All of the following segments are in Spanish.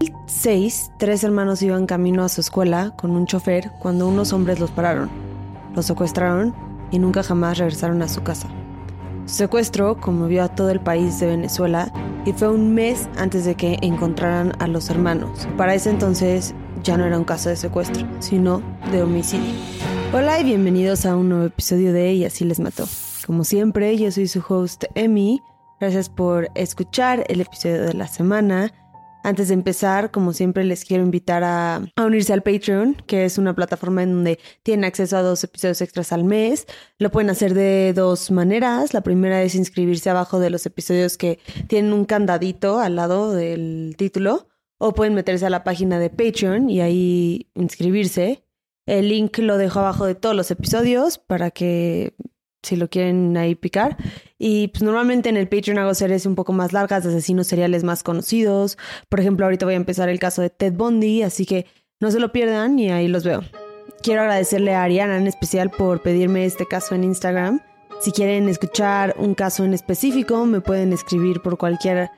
2006, tres hermanos iban camino a su escuela con un chofer cuando unos hombres los pararon, los secuestraron y nunca jamás regresaron a su casa. Su secuestro conmovió a todo el país de Venezuela y fue un mes antes de que encontraran a los hermanos. Para ese entonces ya no era un caso de secuestro, sino de homicidio. Hola y bienvenidos a un nuevo episodio de Y así les mató. Como siempre, yo soy su host Emi. Gracias por escuchar el episodio de la semana. Antes de empezar, como siempre, les quiero invitar a, unirse al Patreon, que es una plataforma en donde tienen acceso a dos episodios extras al mes. Lo pueden hacer de dos maneras. La primera es inscribirse abajo de los episodios que tienen un candadito al lado del título. O pueden meterse a la página de Patreon y ahí inscribirse. El link lo dejo abajo de todos los episodios para que si lo quieren ahí picar. Y pues normalmente en el Patreon hago series un poco más largas de asesinos seriales más conocidos. Por ejemplo, ahorita voy a empezar el caso de Ted Bundy, así que no se lo pierdan y ahí los veo. Quiero agradecerle a Ariana en especial por pedirme este caso en Instagram. Si quieren escuchar un caso en específico, me pueden escribir por cualquier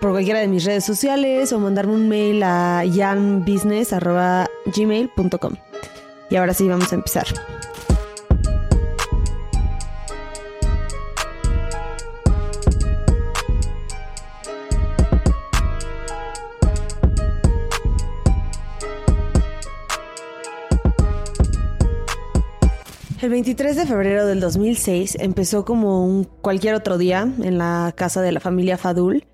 por cualquiera de mis redes sociales o mandarme un mail a yanbusiness.gmail.com. Y ahora sí, vamos a empezar. El 23 de febrero del 2006 empezó como un cualquier otro día en la casa de la familia Fadul.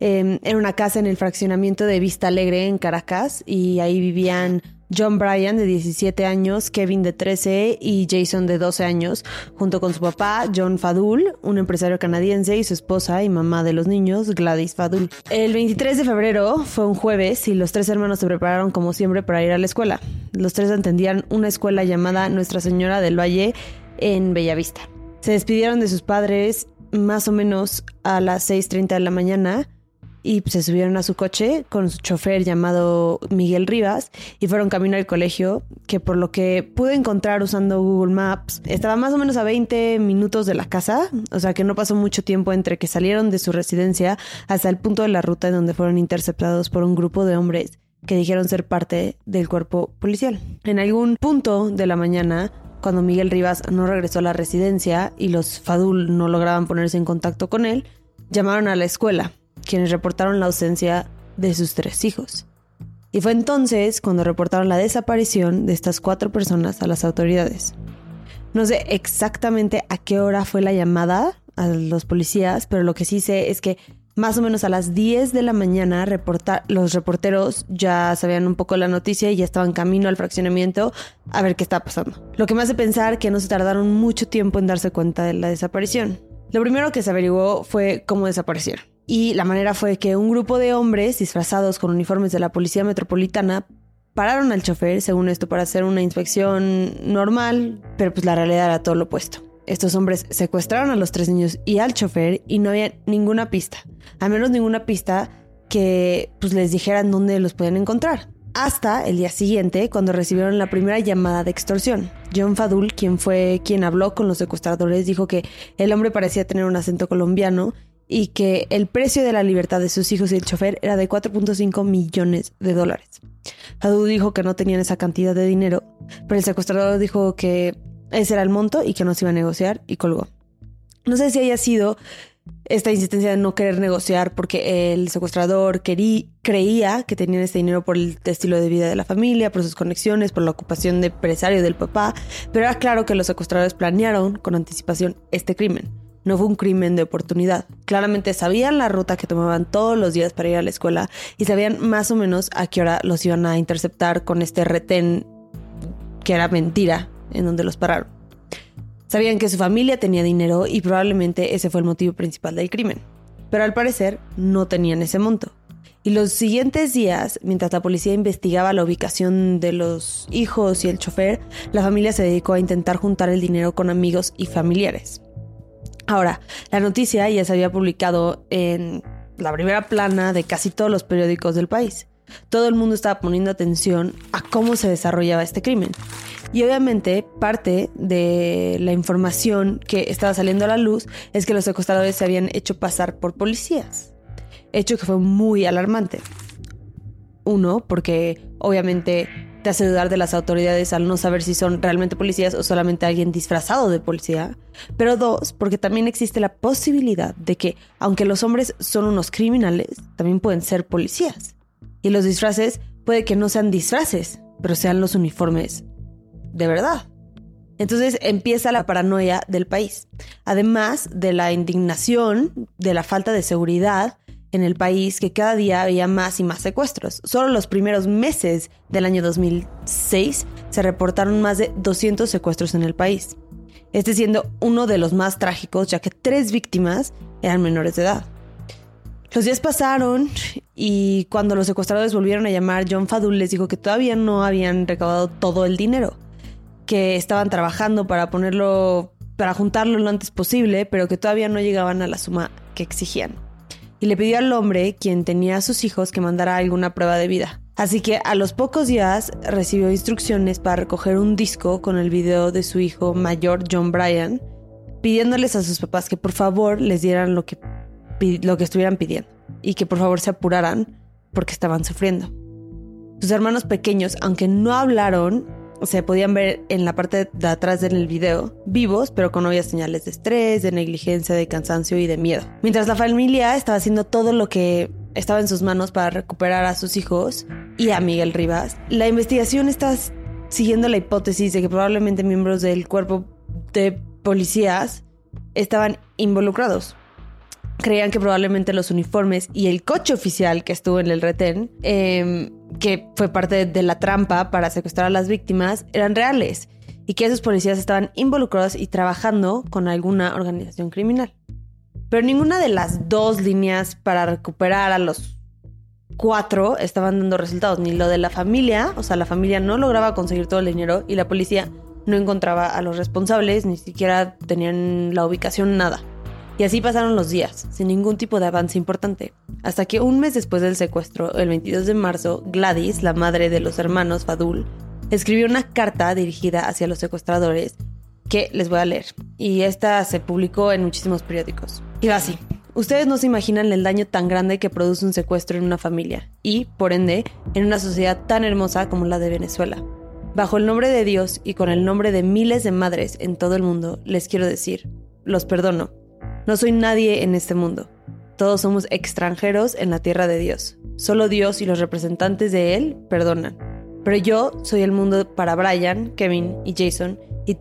Eh, era una casa en el fraccionamiento de Vista Alegre en Caracas y ahí vivían John Bryan de 17 años, Kevin de 13 y Jason de 12 años, junto con su papá John Fadul, un empresario canadiense, y su esposa y mamá de los niños, Gladys Fadul. El 23 de febrero fue un jueves y los tres hermanos se prepararon como siempre para ir a la escuela. Los tres atendían una escuela llamada Nuestra Señora del Valle en Bellavista. Se despidieron de sus padres más o menos a las 6.30 de la mañana y se subieron a su coche con su chofer llamado Miguel Rivas y fueron camino al colegio, que por lo que pude encontrar usando Google Maps, estaba más o menos a 20 minutos de la casa, o sea que no pasó mucho tiempo entre que salieron de su residencia hasta el punto de la ruta en donde fueron interceptados por un grupo de hombres que dijeron ser parte del cuerpo policial. En algún punto de la mañana, cuando Miguel Rivas no regresó a la residencia y los Fadul no lograban ponerse en contacto con él, llamaron a la escuela quienes reportaron la ausencia de sus tres hijos. Y fue entonces cuando reportaron la desaparición de estas cuatro personas a las autoridades. No sé exactamente a qué hora fue la llamada a los policías, pero lo que sí sé es que más o menos a las 10 de la mañana los reporteros ya sabían un poco la noticia y ya estaban camino al fraccionamiento a ver qué estaba pasando. Lo que me hace pensar que no se tardaron mucho tiempo en darse cuenta de la desaparición. Lo primero que se averiguó fue cómo desaparecieron y la manera fue que un grupo de hombres disfrazados con uniformes de la Policía Metropolitana pararon al chofer, según esto, para hacer una inspección normal, pero pues la realidad era todo lo opuesto. Estos hombres secuestraron a los tres niños y al chofer y no había ninguna pista, al menos ninguna pista que pues les dijeran dónde los podían encontrar. Hasta el día siguiente, cuando recibieron la primera llamada de extorsión. John Fadul, quien fue quien habló con los secuestradores, dijo que el hombre parecía tener un acento colombiano y que el precio de la libertad de sus hijos y el chofer era de 4.5 millones de dólares. Fadu dijo que no tenían esa cantidad de dinero, pero el secuestrador dijo que ese era el monto y que no se iba a negociar y colgó. No sé si haya sido esta insistencia de no querer negociar porque el secuestrador creía que tenían este dinero por el estilo de vida de la familia, por sus conexiones, por la ocupación de empresario del papá, pero era claro que los secuestradores planearon con anticipación este crimen no fue un crimen de oportunidad. Claramente sabían la ruta que tomaban todos los días para ir a la escuela y sabían más o menos a qué hora los iban a interceptar con este retén que era mentira en donde los pararon. Sabían que su familia tenía dinero y probablemente ese fue el motivo principal del crimen. Pero al parecer no tenían ese monto. Y los siguientes días, mientras la policía investigaba la ubicación de los hijos y el chofer, la familia se dedicó a intentar juntar el dinero con amigos y familiares. Ahora, la noticia ya se había publicado en la primera plana de casi todos los periódicos del país. Todo el mundo estaba poniendo atención a cómo se desarrollaba este crimen. Y obviamente parte de la información que estaba saliendo a la luz es que los secuestradores se habían hecho pasar por policías. Hecho que fue muy alarmante. uno, porque obviamente te hace dudar de las autoridades al no saber si son realmente policías o solamente alguien disfrazado de policía. Pero dos, porque también existe la posibilidad de que, aunque los hombres son unos criminales, también pueden ser policías. Y los disfraces puede que no sean disfraces, pero sean los uniformes de verdad. Entonces empieza la paranoia del país, además de la indignación, de la falta de seguridad en el país que cada día había más y más secuestros. Solo los primeros meses del año 2006 se reportaron más de 200 secuestros en el país, este siendo uno de los más trágicos ya que tres víctimas eran menores de edad. Los días pasaron y cuando los secuestradores volvieron a llamar, John Fadul les dijo que todavía no habían recaudado todo el dinero, que estaban trabajando para ponerlo, para juntarlo lo antes posible, pero que todavía no llegaban a la suma que exigían y le pidió al hombre, quien tenía a sus hijos, que mandara alguna prueba de vida. Así que a los pocos días recibió instrucciones para recoger un disco con el video de su hijo mayor, John Bryan, pidiéndoles a sus papás que por favor les dieran lo que, lo que estuvieran pidiendo y que por favor se apuraran porque estaban sufriendo. Sus hermanos pequeños, aunque no hablaron, se podían ver en la parte de atrás del video, vivos, pero con obvias señales de estrés, de negligencia, de cansancio y de miedo. Mientras la familia estaba haciendo todo lo que estaba en sus manos para recuperar a sus hijos y a Miguel Rivas, la investigación está siguiendo la hipótesis de que probablemente miembros del cuerpo de policías estaban involucrados creían que probablemente los uniformes y el coche oficial que estuvo en el retén, em, que fue parte de la trampa para secuestrar a las víctimas, eran reales y que esos policías estaban involucrados y trabajando con alguna organización criminal. Pero ninguna de las dos líneas para recuperar a los cuatro estaban dando resultados, ni lo de la familia, o sea, la familia no lograba conseguir todo el dinero y la policía no encontraba a los responsables, ni siquiera tenían la ubicación, nada. Y así pasaron los días, sin ningún tipo de avance importante, hasta que un mes después del secuestro, el 22 de marzo, Gladys, la madre de los hermanos Fadul, escribió una carta dirigida hacia los secuestradores que les voy a leer. Y esta se publicó en muchísimos periódicos. Y va así. Ustedes no se imaginan el daño tan grande que produce un secuestro en una familia y, por ende, en una sociedad tan hermosa como la de Venezuela. Bajo el nombre de Dios y con el nombre de miles de madres en todo el mundo, les quiero decir, los perdono no soy nadie en este mundo. Todos somos extranjeros en la tierra de Dios. Solo Dios y los representantes de Él perdonan. Pero yo soy el mundo para Brian, Kevin y Jason y,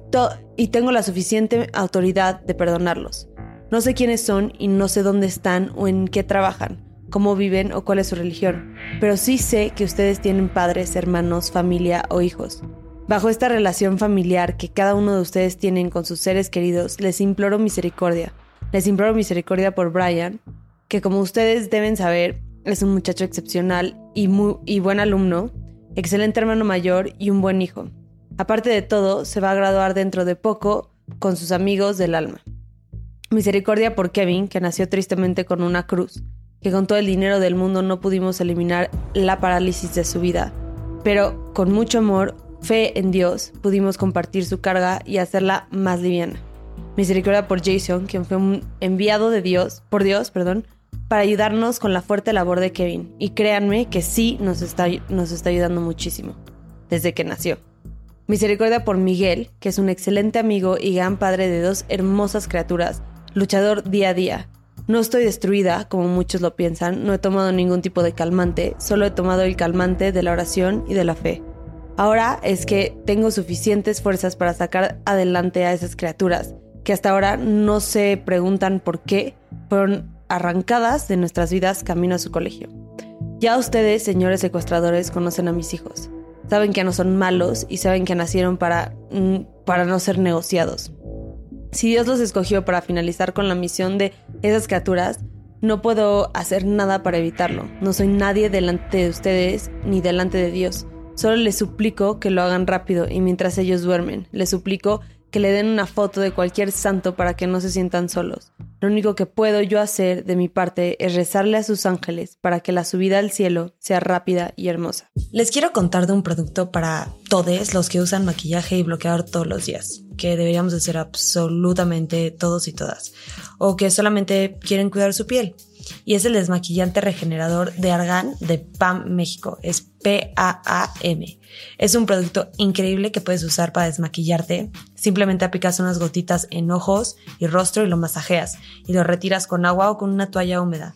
y tengo la suficiente autoridad de perdonarlos. No sé quiénes son y no sé dónde están o en qué trabajan, cómo viven o cuál es su religión, pero sí sé que ustedes tienen padres, hermanos, familia o hijos. Bajo esta relación familiar que cada uno de ustedes tienen con sus seres queridos, les imploro misericordia les imploro misericordia por Brian, que como ustedes deben saber, es un muchacho excepcional y, muy, y buen alumno, excelente hermano mayor y un buen hijo. Aparte de todo, se va a graduar dentro de poco con sus amigos del alma. Misericordia por Kevin, que nació tristemente con una cruz, que con todo el dinero del mundo no pudimos eliminar la parálisis de su vida, pero con mucho amor, fe en Dios, pudimos compartir su carga y hacerla más liviana. Misericordia por Jason, quien fue un enviado de Dios, por Dios, perdón, para ayudarnos con la fuerte labor de Kevin. Y créanme que sí nos está, nos está ayudando muchísimo, desde que nació. Misericordia por Miguel, que es un excelente amigo y gran padre de dos hermosas criaturas, luchador día a día. No estoy destruida, como muchos lo piensan, no he tomado ningún tipo de calmante, solo he tomado el calmante de la oración y de la fe. Ahora es que tengo suficientes fuerzas para sacar adelante a esas criaturas que hasta ahora no se preguntan por qué fueron arrancadas de nuestras vidas camino a su colegio. Ya ustedes, señores secuestradores, conocen a mis hijos. Saben que no son malos y saben que nacieron para, mm, para no ser negociados. Si Dios los escogió para finalizar con la misión de esas criaturas, no puedo hacer nada para evitarlo. No soy nadie delante de ustedes ni delante de Dios. Solo les suplico que lo hagan rápido y mientras ellos duermen. Les suplico que le den una foto de cualquier santo para que no se sientan solos. Lo único que puedo yo hacer de mi parte es rezarle a sus ángeles para que la subida al cielo sea rápida y hermosa. Les quiero contar de un producto para todos los que usan maquillaje y bloqueador todos los días, que deberíamos hacer absolutamente todos y todas, o que solamente quieren cuidar su piel. Y es el desmaquillante regenerador de argán de PAM México. Es P-A-A-M. Es un producto increíble que puedes usar para desmaquillarte. Simplemente aplicas unas gotitas en ojos y rostro y lo masajeas y lo retiras con agua o con una toalla húmeda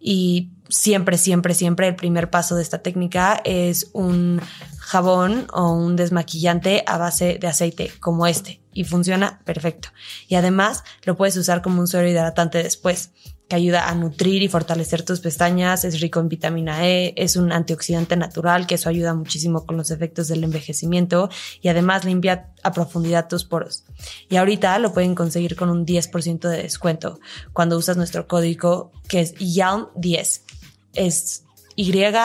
Y siempre, siempre, siempre el primer paso de esta técnica es un jabón o un desmaquillante a base de aceite como este y funciona perfecto. Y además lo puedes usar como un suero hidratante después que ayuda a nutrir y fortalecer tus pestañas, es rico en vitamina E, es un antioxidante natural, que eso ayuda muchísimo con los efectos del envejecimiento y además limpia a profundidad tus poros. Y ahorita lo pueden conseguir con un 10% de descuento cuando usas nuestro código que es YALM10 es Y-A-L-M-10.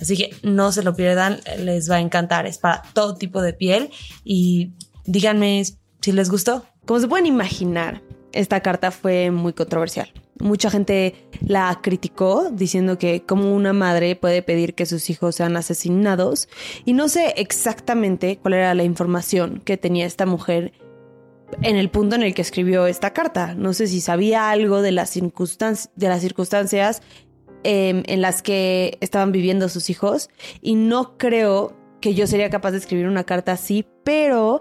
Así que no se lo pierdan, les va a encantar. Es para todo tipo de piel y díganme si les gustó. Como se pueden imaginar, esta carta fue muy controversial. Mucha gente la criticó diciendo que como una madre puede pedir que sus hijos sean asesinados y no sé exactamente cuál era la información que tenía esta mujer en el punto en el que escribió esta carta. No sé si sabía algo de las, de las circunstancias em, en las que estaban viviendo sus hijos y no creo que yo sería capaz de escribir una carta así, pero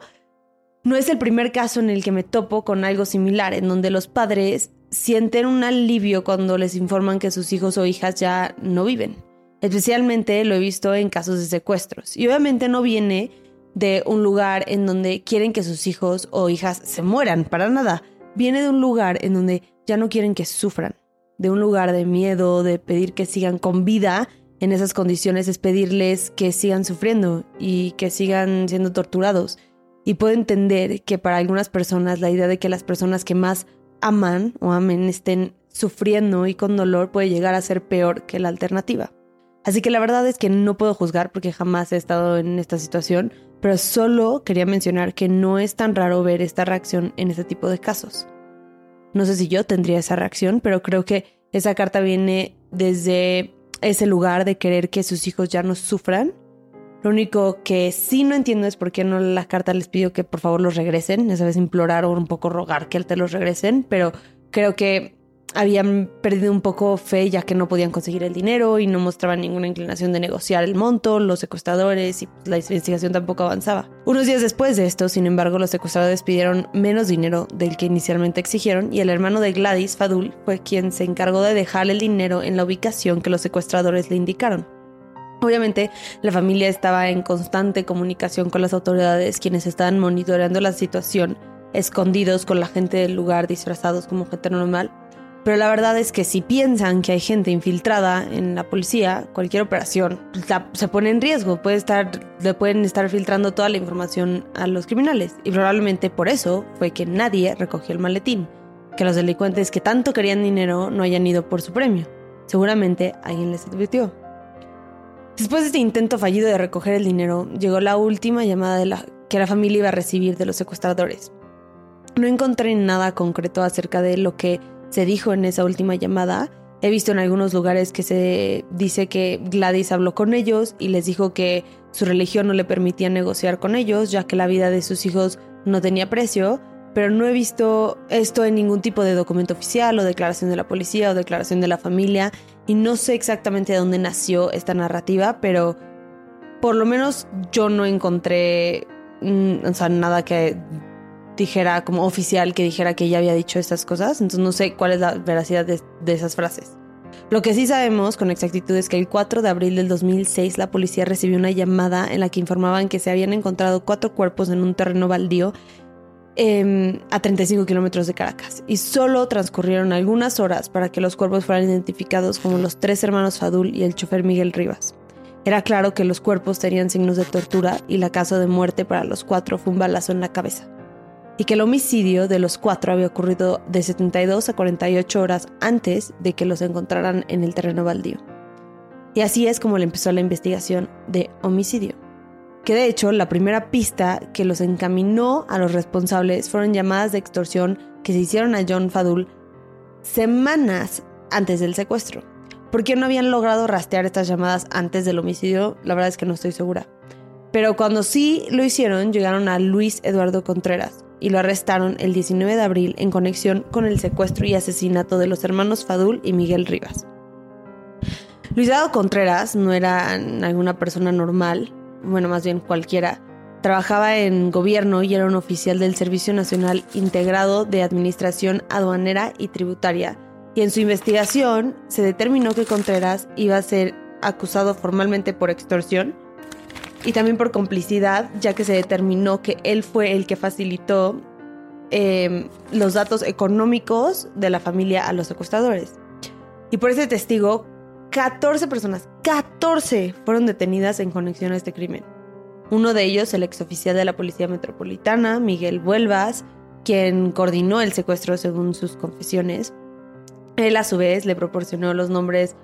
no es el primer caso en el que me topo con algo similar, en donde los padres sienten un alivio cuando les informan que sus hijos o hijas ya no viven. Especialmente lo he visto en casos de secuestros. Y obviamente no viene de un lugar en donde quieren que sus hijos o hijas se mueran, para nada. Viene de un lugar en donde ya no quieren que sufran, de un lugar de miedo, de pedir que sigan con vida. En esas condiciones es pedirles que sigan sufriendo y que sigan siendo torturados. Y puedo entender que para algunas personas la idea de que las personas que más aman o amen estén sufriendo y con dolor puede llegar a ser peor que la alternativa. Así que la verdad es que no puedo juzgar porque jamás he estado en esta situación, pero solo quería mencionar que no es tan raro ver esta reacción en este tipo de casos. No sé si yo tendría esa reacción, pero creo que esa carta viene desde ese lugar de querer que sus hijos ya no sufran. Lo único que sí no entiendo es por qué no la carta les pidió que por favor los regresen. Esa vez implorar o un poco rogar que te los regresen, pero creo que habían perdido un poco fe ya que no podían conseguir el dinero y no mostraban ninguna inclinación de negociar el monto, los secuestradores y la investigación tampoco avanzaba. Unos días después de esto, sin embargo, los secuestradores pidieron menos dinero del que inicialmente exigieron y el hermano de Gladys, Fadul, fue quien se encargó de dejar el dinero en la ubicación que los secuestradores le indicaron. Obviamente, la familia estaba en constante comunicación con las autoridades, quienes estaban monitoreando la situación, escondidos con la gente del lugar, disfrazados como gente normal pero la verdad es que si piensan que hay gente infiltrada en la policía, cualquier operación se pone en riesgo. Puede estar, pueden estar filtrando toda la información a los criminales. Y probablemente por eso fue que nadie recogió el maletín. Que los delincuentes que tanto querían dinero no hayan ido por su premio. Seguramente alguien les advirtió. Después de este intento fallido de recoger el dinero, llegó la última llamada de la, que la familia iba a recibir de los secuestradores. No encontré nada concreto acerca de lo que se dijo en esa última llamada. He visto en algunos lugares que se dice que Gladys habló con ellos y les dijo que su religión no le permitía negociar con ellos, ya que la vida de sus hijos no tenía precio, pero no he visto esto en ningún tipo de documento oficial o declaración de la policía o declaración de la familia y no sé exactamente de dónde nació esta narrativa, pero por lo menos yo no encontré mm, nada que dijera como oficial que dijera que ella había dicho estas cosas, entonces no sé cuál es la veracidad de, esas frases. Lo que sí sabemos con exactitud es que el 4 de abril del 2006 la policía recibió una llamada en la que informaban que se habían encontrado cuatro cuerpos en un terreno baldío em, a 35 kilómetros de Caracas y solo transcurrieron algunas horas para que los cuerpos fueran identificados como los tres hermanos Fadul y el chofer Miguel Rivas. Era claro que los cuerpos tenían signos de tortura y la causa de muerte para los cuatro fue un balazo en la cabeza y que el homicidio de los cuatro había ocurrido de 72 a 48 horas antes de que los encontraran en el terreno baldío. Y así es como le empezó la investigación de homicidio, que de hecho la primera pista que los encaminó a los responsables fueron llamadas de extorsión que se hicieron a John Fadul semanas antes del secuestro. ¿Por qué no habían logrado rastrear estas llamadas antes del homicidio? La verdad es que no estoy segura. Pero cuando sí lo hicieron, llegaron a Luis Eduardo Contreras y lo arrestaron el 19 de abril en conexión con el secuestro y asesinato de los hermanos Fadul y Miguel Rivas. Luis Eduardo Contreras no era alguna persona normal, bueno, más bien cualquiera. Trabajaba en gobierno y era un oficial del Servicio Nacional Integrado de Administración Aduanera y Tributaria. Y en su investigación se determinó que Contreras iba a ser acusado formalmente por extorsión y también por complicidad, ya que se determinó que él fue el que facilitó em, los datos económicos de la familia a los secuestradores. Y por ese testigo, 14 personas, 14 fueron detenidas en conexión a este crimen. Uno de ellos, el exoficial de la Policía Metropolitana, Miguel Vuelvas, quien coordinó el secuestro según sus confesiones. Él a su vez le proporcionó los nombres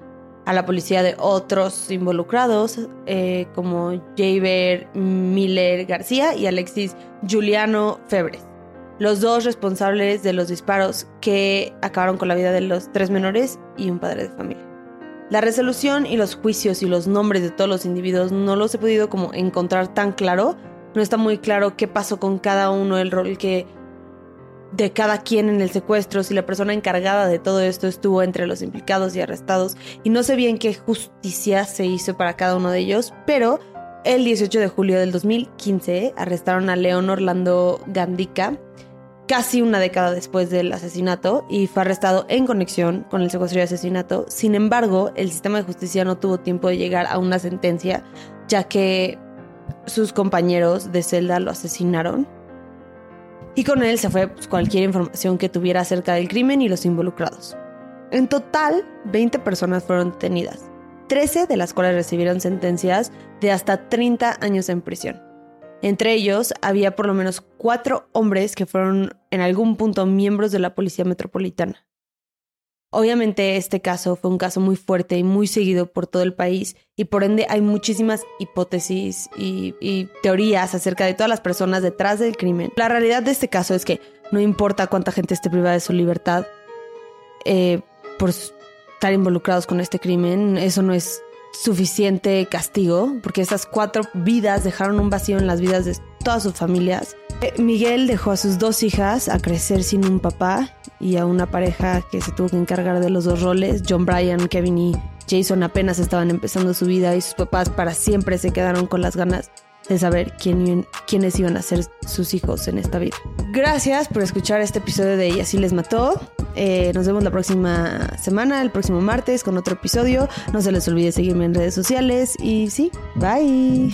a la policía de otros involucrados, eh, como Javier Miller García y Alexis Juliano Febres, los dos responsables de los disparos que acabaron con la vida de los tres menores y un padre de familia. La resolución y los juicios y los nombres de todos los individuos no los he podido como encontrar tan claro, no está muy claro qué pasó con cada uno, el rol que de cada quien en el secuestro, si la persona encargada de todo esto estuvo entre los implicados y arrestados, y no sé bien qué justicia se hizo para cada uno de ellos, pero el 18 de julio del 2015 arrestaron a León Orlando Gandica, casi una década después del asesinato, y fue arrestado en conexión con el secuestro y asesinato. Sin embargo, el sistema de justicia no tuvo tiempo de llegar a una sentencia, ya que sus compañeros de celda lo asesinaron y con él se fue pues, cualquier información que tuviera acerca del crimen y los involucrados. En total, 20 personas fueron detenidas, 13 de las cuales recibieron sentencias de hasta 30 años en prisión. Entre ellos había por lo menos cuatro hombres que fueron en algún punto miembros de la Policía Metropolitana. Obviamente este caso fue un caso muy fuerte y muy seguido por todo el país y por ende hay muchísimas hipótesis y, teorías acerca de todas las personas detrás del crimen. La realidad de este caso es que no importa cuánta gente esté privada de su libertad eh, por estar involucrados con este crimen, eso no es suficiente castigo porque esas cuatro vidas dejaron un vacío en las vidas de todas sus familias. Eh, Miguel dejó a sus dos hijas a crecer sin un papá y a una pareja que se tuvo que encargar de los dos roles. John Bryan, Kevin y Jason apenas estaban empezando su vida y sus papás para siempre se quedaron con las ganas de saber quién, quiénes iban a ser sus hijos en esta vida. Gracias por escuchar este episodio de Y así les mató. Eh, nos vemos la próxima semana, el próximo martes, con otro episodio. No se les olvide seguirme en redes sociales y sí, bye.